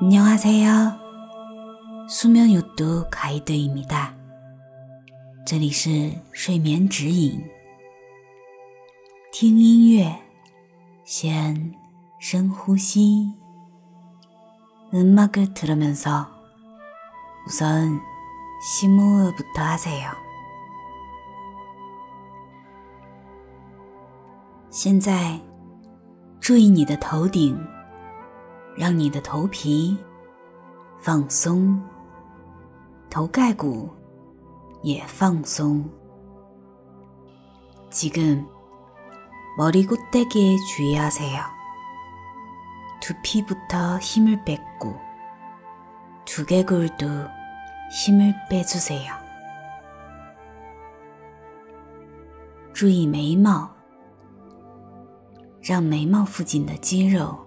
안녕하세요. 수면 유도 가이드입니다. 这里是睡眠指引。听音乐，先深呼吸。음악을들으면서우선심호흡부터하세요现在，注意你的头顶， 让你的头皮放松，头盖骨也放松。지금머리꼭대기에주의하세요 두피부터 힘을 뺐고 두개골도 힘을 빼주세요. 注意眉毛，让眉毛附近的肌肉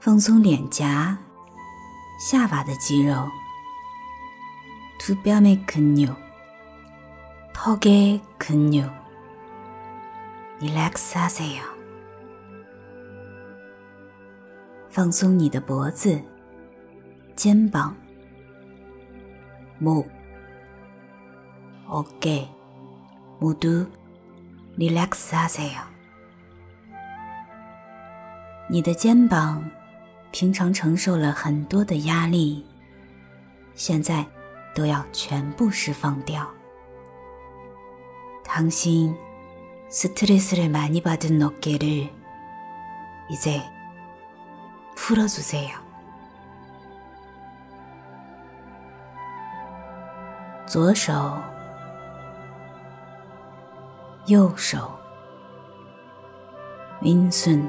放松脸颊、下巴的肌肉、두 뺨의 근육, 턱의 근육, 릴렉스 하세요. 放松你的脖子、肩膀、목、 어깨모두릴렉스하세요你的肩膀 平常承受了很多的压力，现在都要全部释放掉。당신스트레스를많이받은어깨를이제 풀어주세요. 左手、右手、왼손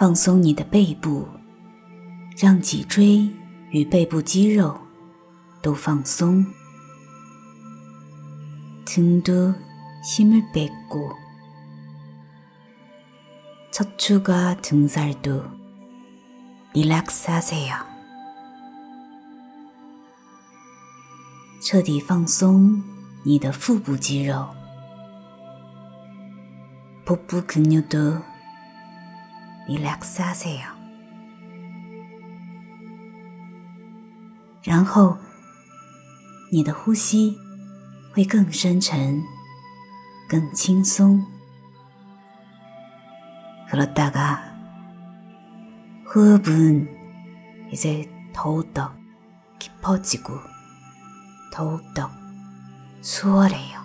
放松你的背部，让脊椎与背部肌肉都放松。등도 힘을 뺐고 척추가 등살도 relax 하세 요， 彻底放松你的腹部肌肉，腹部근육도 relax 하세 요。 然后，你的呼吸会更深沉、更轻松。그러다 가。 호흡은 이제 더욱더 깊어지고 더욱더 수월해요.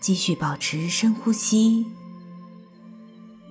继续保持深呼吸，